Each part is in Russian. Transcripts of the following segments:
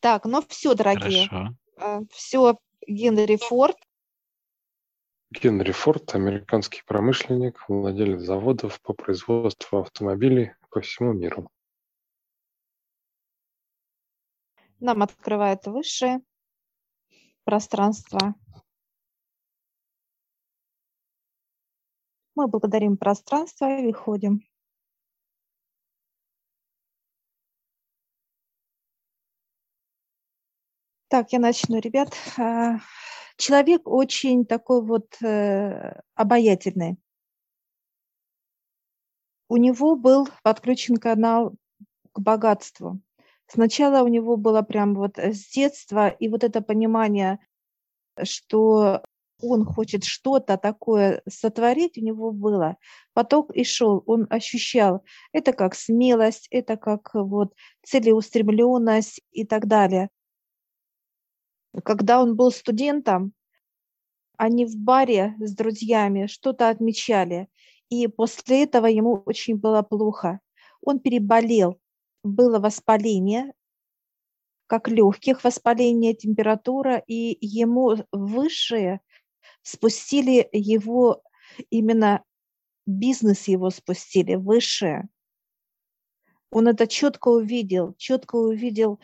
Так, ну все, дорогие. Хорошо. Все, Генри Форд. Генри Форд, американский промышленник, владелец заводов по производству автомобилей по всему миру. Нам открывает высшее пространство. Мы благодарим пространство и выходим. Так, я начну, ребят. А, человек очень такой вот э, обаятельный. У него был подключен канал к богатству. Сначала у него было прям вот с детства, и вот это понимание, что он хочет что-то такое сотворить, у него было. Поток и шел, он ощущал это как смелость, это как вот целеустремленность и так далее. Когда он был студентом, они в баре с друзьями что-то отмечали, и после этого ему очень было плохо. Он переболел, было воспаление, как легких воспаление, температура, и ему высшие спустили его, именно бизнес его спустили, высшее. Он это четко увидел, четко увидел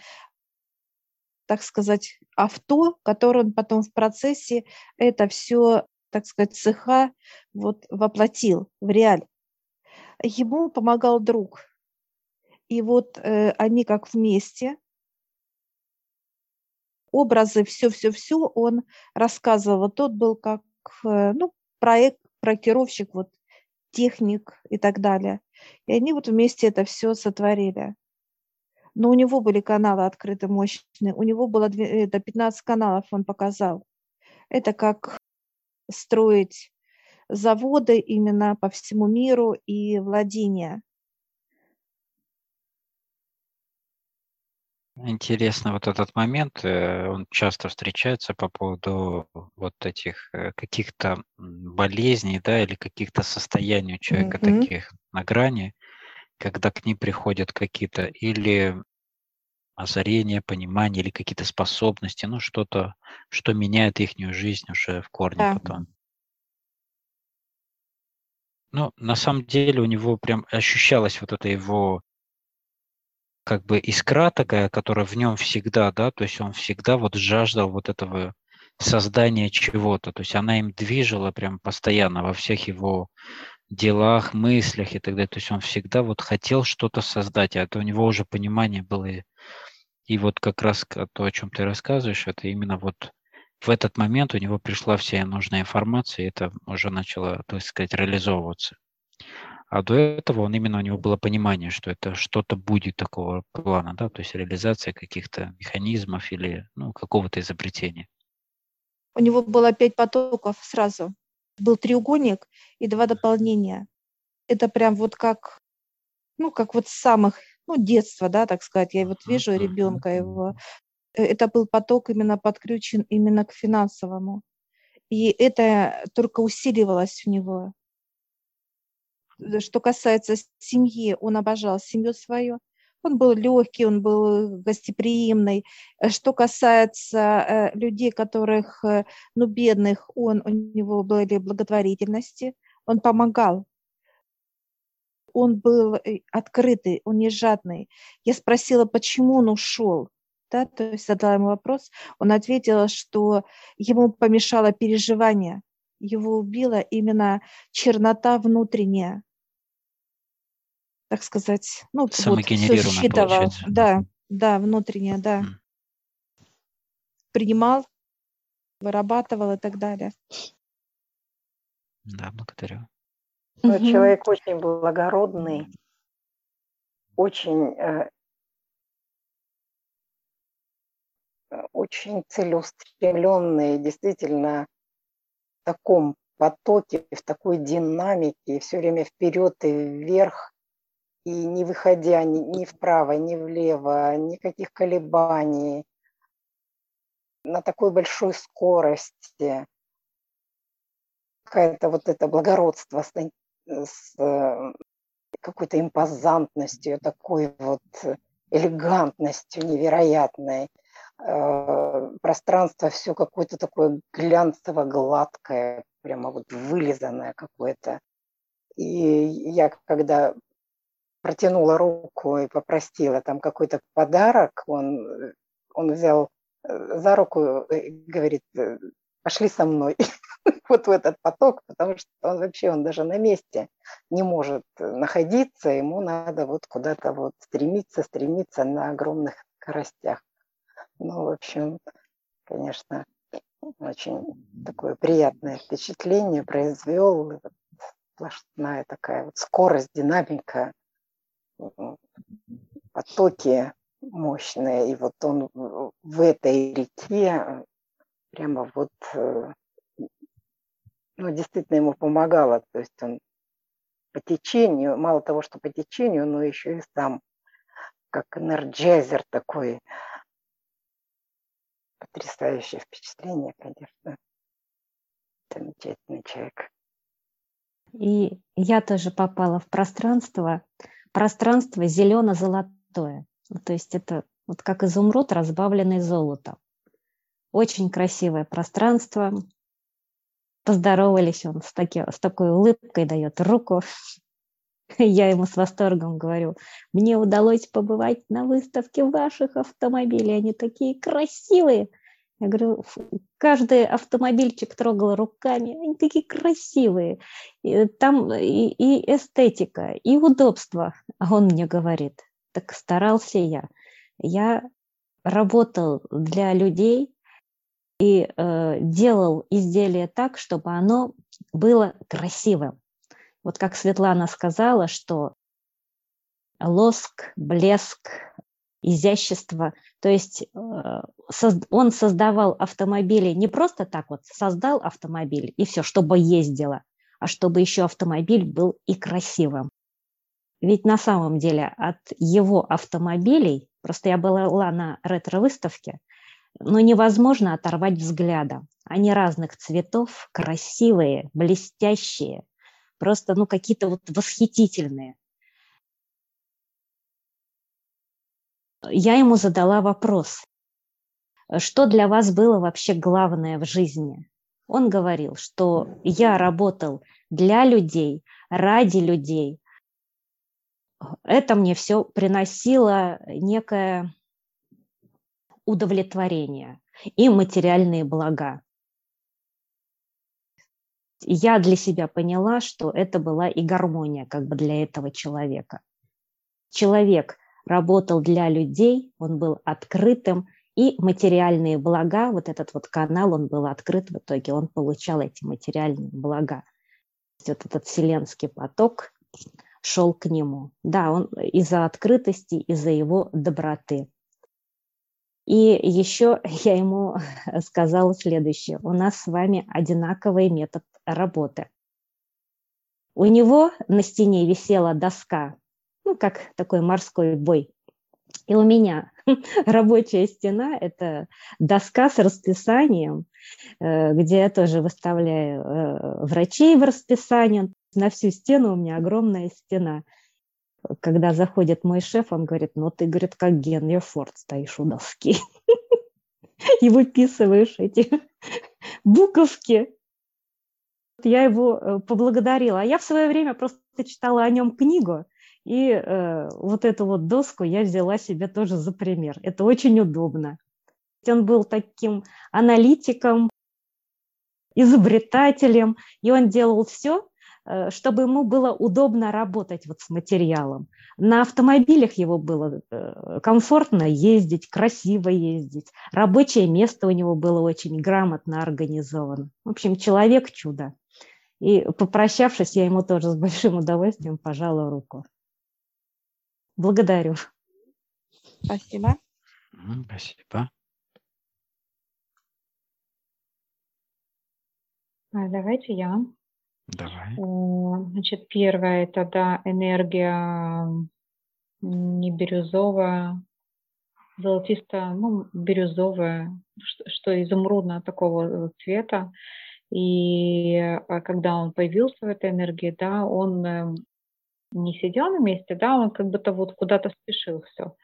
так сказать, авто, которое он потом в процессе это все, так сказать, цеха вот воплотил в реаль. Ему помогал друг. И вот э, они как вместе, образы, все-все-все он рассказывал. Тот был как, э, ну, проект, проектировщик, вот, техник и так далее. И они вот вместе это все сотворили но у него были каналы открыты мощные, у него было это 15 каналов, он показал. Это как строить заводы именно по всему миру и владения. Интересно вот этот момент, э, он часто встречается по поводу вот этих э, каких-то болезней, да, или каких-то состояний у человека mm-hmm. таких на грани, когда к ним приходят какие-то или озарения, понимания или какие-то способности, ну что-то, что меняет их жизнь уже в корне да. потом. Ну, на самом деле у него прям ощущалась вот эта его как бы искра такая, которая в нем всегда, да, то есть он всегда вот жаждал вот этого создания чего-то, то есть она им движила прям постоянно во всех его делах, мыслях и так далее. То есть он всегда вот хотел что-то создать, а это у него уже понимание было. И вот как раз то, о чем ты рассказываешь, это именно вот в этот момент у него пришла вся нужная информация, и это уже начало, так сказать, реализовываться. А до этого он именно у него было понимание, что это что-то будет такого плана, да, то есть реализация каких-то механизмов или ну, какого-то изобретения. У него было пять потоков сразу был треугольник и два дополнения. Это прям вот как, ну, как вот с самых, ну, детства, да, так сказать. Я вот вижу ребенка его. Э, это был поток именно подключен именно к финансовому. И это только усиливалось в него. Что касается семьи, он обожал семью свою. Он был легкий, он был гостеприимный. Э, что касается э, людей, которых, э, ну, бедных, он, у него были благотворительности, он помогал. Он был открытый, он не жадный. Я спросила, почему он ушел. Да, то есть задала ему вопрос. Он ответил, что ему помешало переживание. Его убила именно чернота внутренняя так сказать, ну, вот все считывал. Да, да, внутреннее, да. Mm. Принимал, вырабатывал и так далее. Да, благодарю. Угу. Человек очень благородный, очень, э, очень целеустремленный, действительно в таком потоке, в такой динамике, все время вперед и вверх и не выходя ни, ни вправо, ни влево, никаких колебаний, на такой большой скорости, какое-то вот это благородство с, с э, какой-то импозантностью, такой вот элегантностью невероятной. э, пространство все какое-то такое глянцево-гладкое, прямо вот вылизанное какое-то. И я когда протянула руку и попросила там какой-то подарок, он, он взял э, за руку и говорит, «Э, пошли со мной вот в этот поток, потому что он вообще, он даже на месте не может находиться, ему надо вот куда-то вот стремиться, стремиться на огромных скоростях. Ну, в общем, конечно, очень такое приятное впечатление произвел. Сплошная такая вот скорость, динамика, потоки мощные. И вот он в этой реке прямо вот, э, ну, действительно ему помогало. То есть он по течению, мало того, что по течению, но еще и сам как энерджайзер такой. Потрясающее впечатление, конечно. Замечательный человек. И я тоже попала в пространство, пространство зелено-золотое. То есть это вот как изумруд, разбавленный золотом. Очень красивое пространство. Поздоровались он с, таки, с такой улыбкой, дает руку. Я ему с восторгом говорю, мне удалось побывать на выставке ваших автомобилей, они такие красивые. Я говорю, каждый автомобильчик трогал руками, они такие красивые. И там и, и эстетика, и удобство. А он мне говорит, так старался я. Я работал для людей, и э, делал изделие так, чтобы оно было красивым. Вот как Светлана сказала, что лоск, блеск, изящество, то есть э, он создавал автомобили не просто так вот, создал автомобиль и все, чтобы ездило, а чтобы еще автомобиль был и красивым. Ведь на самом деле от его автомобилей, просто я была на ретро-выставке, но невозможно оторвать взгляда. Они разных цветов, красивые, блестящие, просто ну, какие-то вот восхитительные. Я ему задала вопрос, что для вас было вообще главное в жизни? Он говорил, что я работал для людей, ради людей. Это мне все приносило некое удовлетворение и материальные блага. Я для себя поняла, что это была и гармония как бы для этого человека. Человек работал для людей, он был открытым, и материальные блага, вот этот вот канал, он был открыт в итоге, он получал эти материальные блага. Вот этот вселенский поток шел к нему. Да, он из-за открытости, из-за его доброты. И еще я ему сказала следующее. У нас с вами одинаковый метод работы. У него на стене висела доска, ну, как такой морской бой. И у меня рабочая стена – это доска с расписанием, э, где я тоже выставляю э, врачей в расписании. На всю стену у меня огромная стена – когда заходит мой шеф, он говорит, ну ты, говорит, как Генри Форд стоишь у доски и выписываешь эти буковки. Я его э, поблагодарила. А я в свое время просто читала о нем книгу, и э, вот эту вот доску я взяла себе тоже за пример. Это очень удобно. Он был таким аналитиком, изобретателем, и он делал все, Э, чтобы ему было удобно работать вот с материалом. На автомобилях его было э, комфортно ездить, красиво ездить. Рабочее место у него было очень грамотно организовано. В общем, человек чудо. И попрощавшись, я ему тоже с большим удовольствием пожала руку. Благодарю. Спасибо. Спасибо. А, давайте я. Давай. Значит, первое это да, энергия не бирюзовая, золотистая, ну, бирюзовая, что, что изумрудно такого цвета. И а, когда он появился в этой энергии, да, он эм, не сидел на месте, да, он как будто вот куда-то спешил все.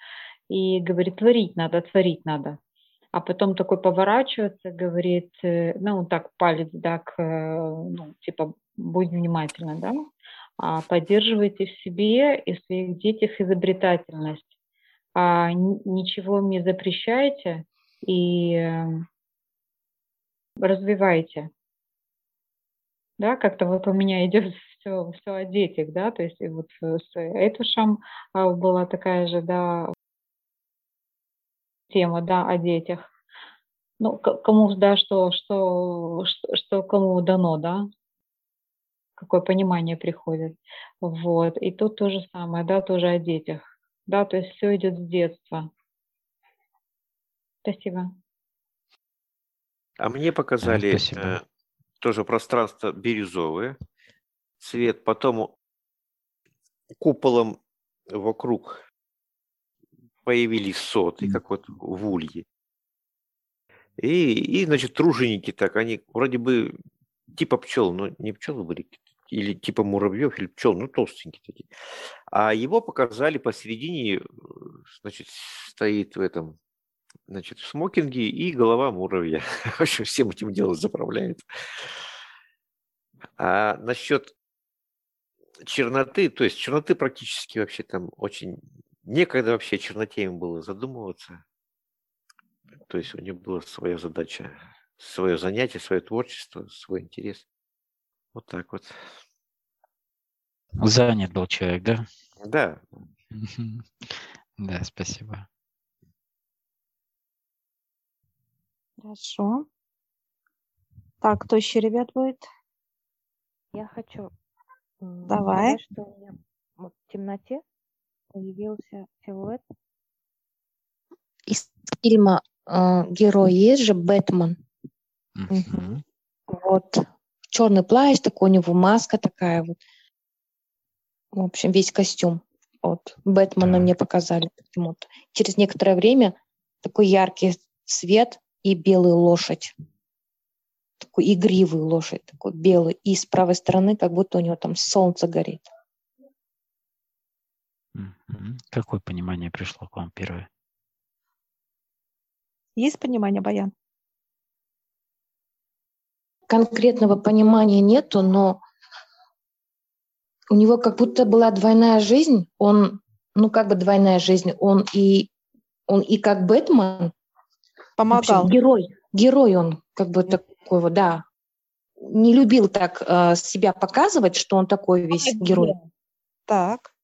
И говорит, творить надо, творить надо. а потом такой поворачивается, говорит, э, ну, так, палец, да, к, э, ну, типа, будь внимательна, да, а поддерживайте в себе и в своих детях изобретательность. А ничего им не запрещайте и эм, развивайте. Да, как-то вот у меня идет все, все о детях, да, то есть и вот с Этушем а, была такая же, да, тема, да, о детях. Ну, кому, да, что, что, что, что кому дано, да, какое понимание приходит. Вот. И тут то же самое, да, тоже о детях. Да, то есть все идет с детства. Спасибо. А мне показали э, тоже пространство бирюзовое, цвет, потом куполом вокруг появились соты, как вот в улье. И, и, значит, труженики так, они вроде бы типа пчел, но не пчелы были, или типа муравьев, или пчел, ну, толстенькие такие. А его показали посередине, значит, стоит в этом, значит, в смокинге и голова муравья. В общем, всем этим делом заправляет. А насчет черноты, то есть черноты практически вообще там очень Некогда вообще черноте им было задумываться. То есть у них была своя задача, свое занятие, свое творчество, свой интерес. Вот так вот. Занят был человек, да? Да. Да, спасибо. Хорошо. Так, кто еще, ребят, будет? Я хочу Давай. сказать, что у меня вот в темноте появился силуэт. Из фильма э, герой есть же Бэтмен. Мгм. Вот. Черный плащ, такой у него маска такая вот. В общем, весь костюм. Вот. Бэтмена Так. мне показали почему-то. Через некоторое время такой яркий свет и белая лошадь. Такой игривый лошадь, такой белый. И с правой стороны как будто у него там солнце горит. Какое понимание пришло к вам первое? Есть понимание, Баян? Конкретного понимания нету, но у него как будто была двойная жизнь. Он, ну как бы двойная жизнь. Он и он и как Бэтмен, в общем, Помогал. герой, герой он как бы такой вот, да. Не любил так э, себя показывать, что он такой весь герой, Так.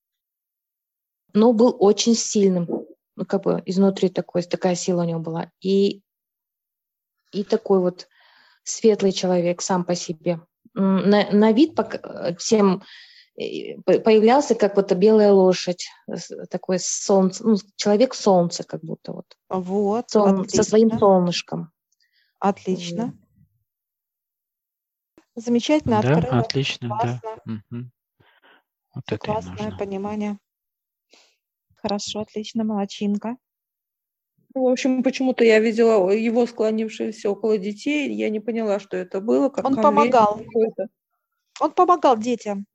но был очень сильным. Ну, как бы изнутри такой, такая сила у него была. И, и такой вот светлый человек сам по себе. На, на вид э, всем э, по- появлялся как вот белая лошадь, такой солнце, ну, человек солнца как будто вот, Вот. Сол- со своим солнышком. Отлично. Замечательно Да, открыла. отлично, да. Классно. Мгм. Вот Всё это классное нужно. понимание. Хорошо, отлично, молодчинка. Ну, В общем, почему-то я видела его склонившегося около детей. Я не поняла, что это было. Как Он помогал. какой-то. Он помогал детям.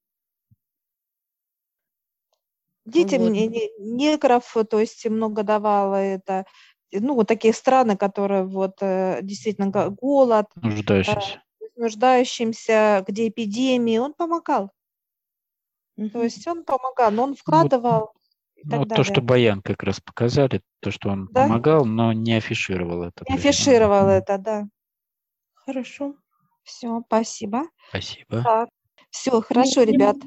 Детям Вот. не- не- негров, э, то есть много давало это, ну, вот такие страны, которые вот э, действительно голод, Нуждающийся. нуждающимся, где эпидемии, он помогал. То есть он помогал, но он вкладывал Ну, вот то, что. Баян как раз показали, то, что он Да? помогал, но не афишировал это. Не афишировал ну, это, да. Хорошо. Все, спасибо. Спасибо. Так, все, хорошо, Не- ребят.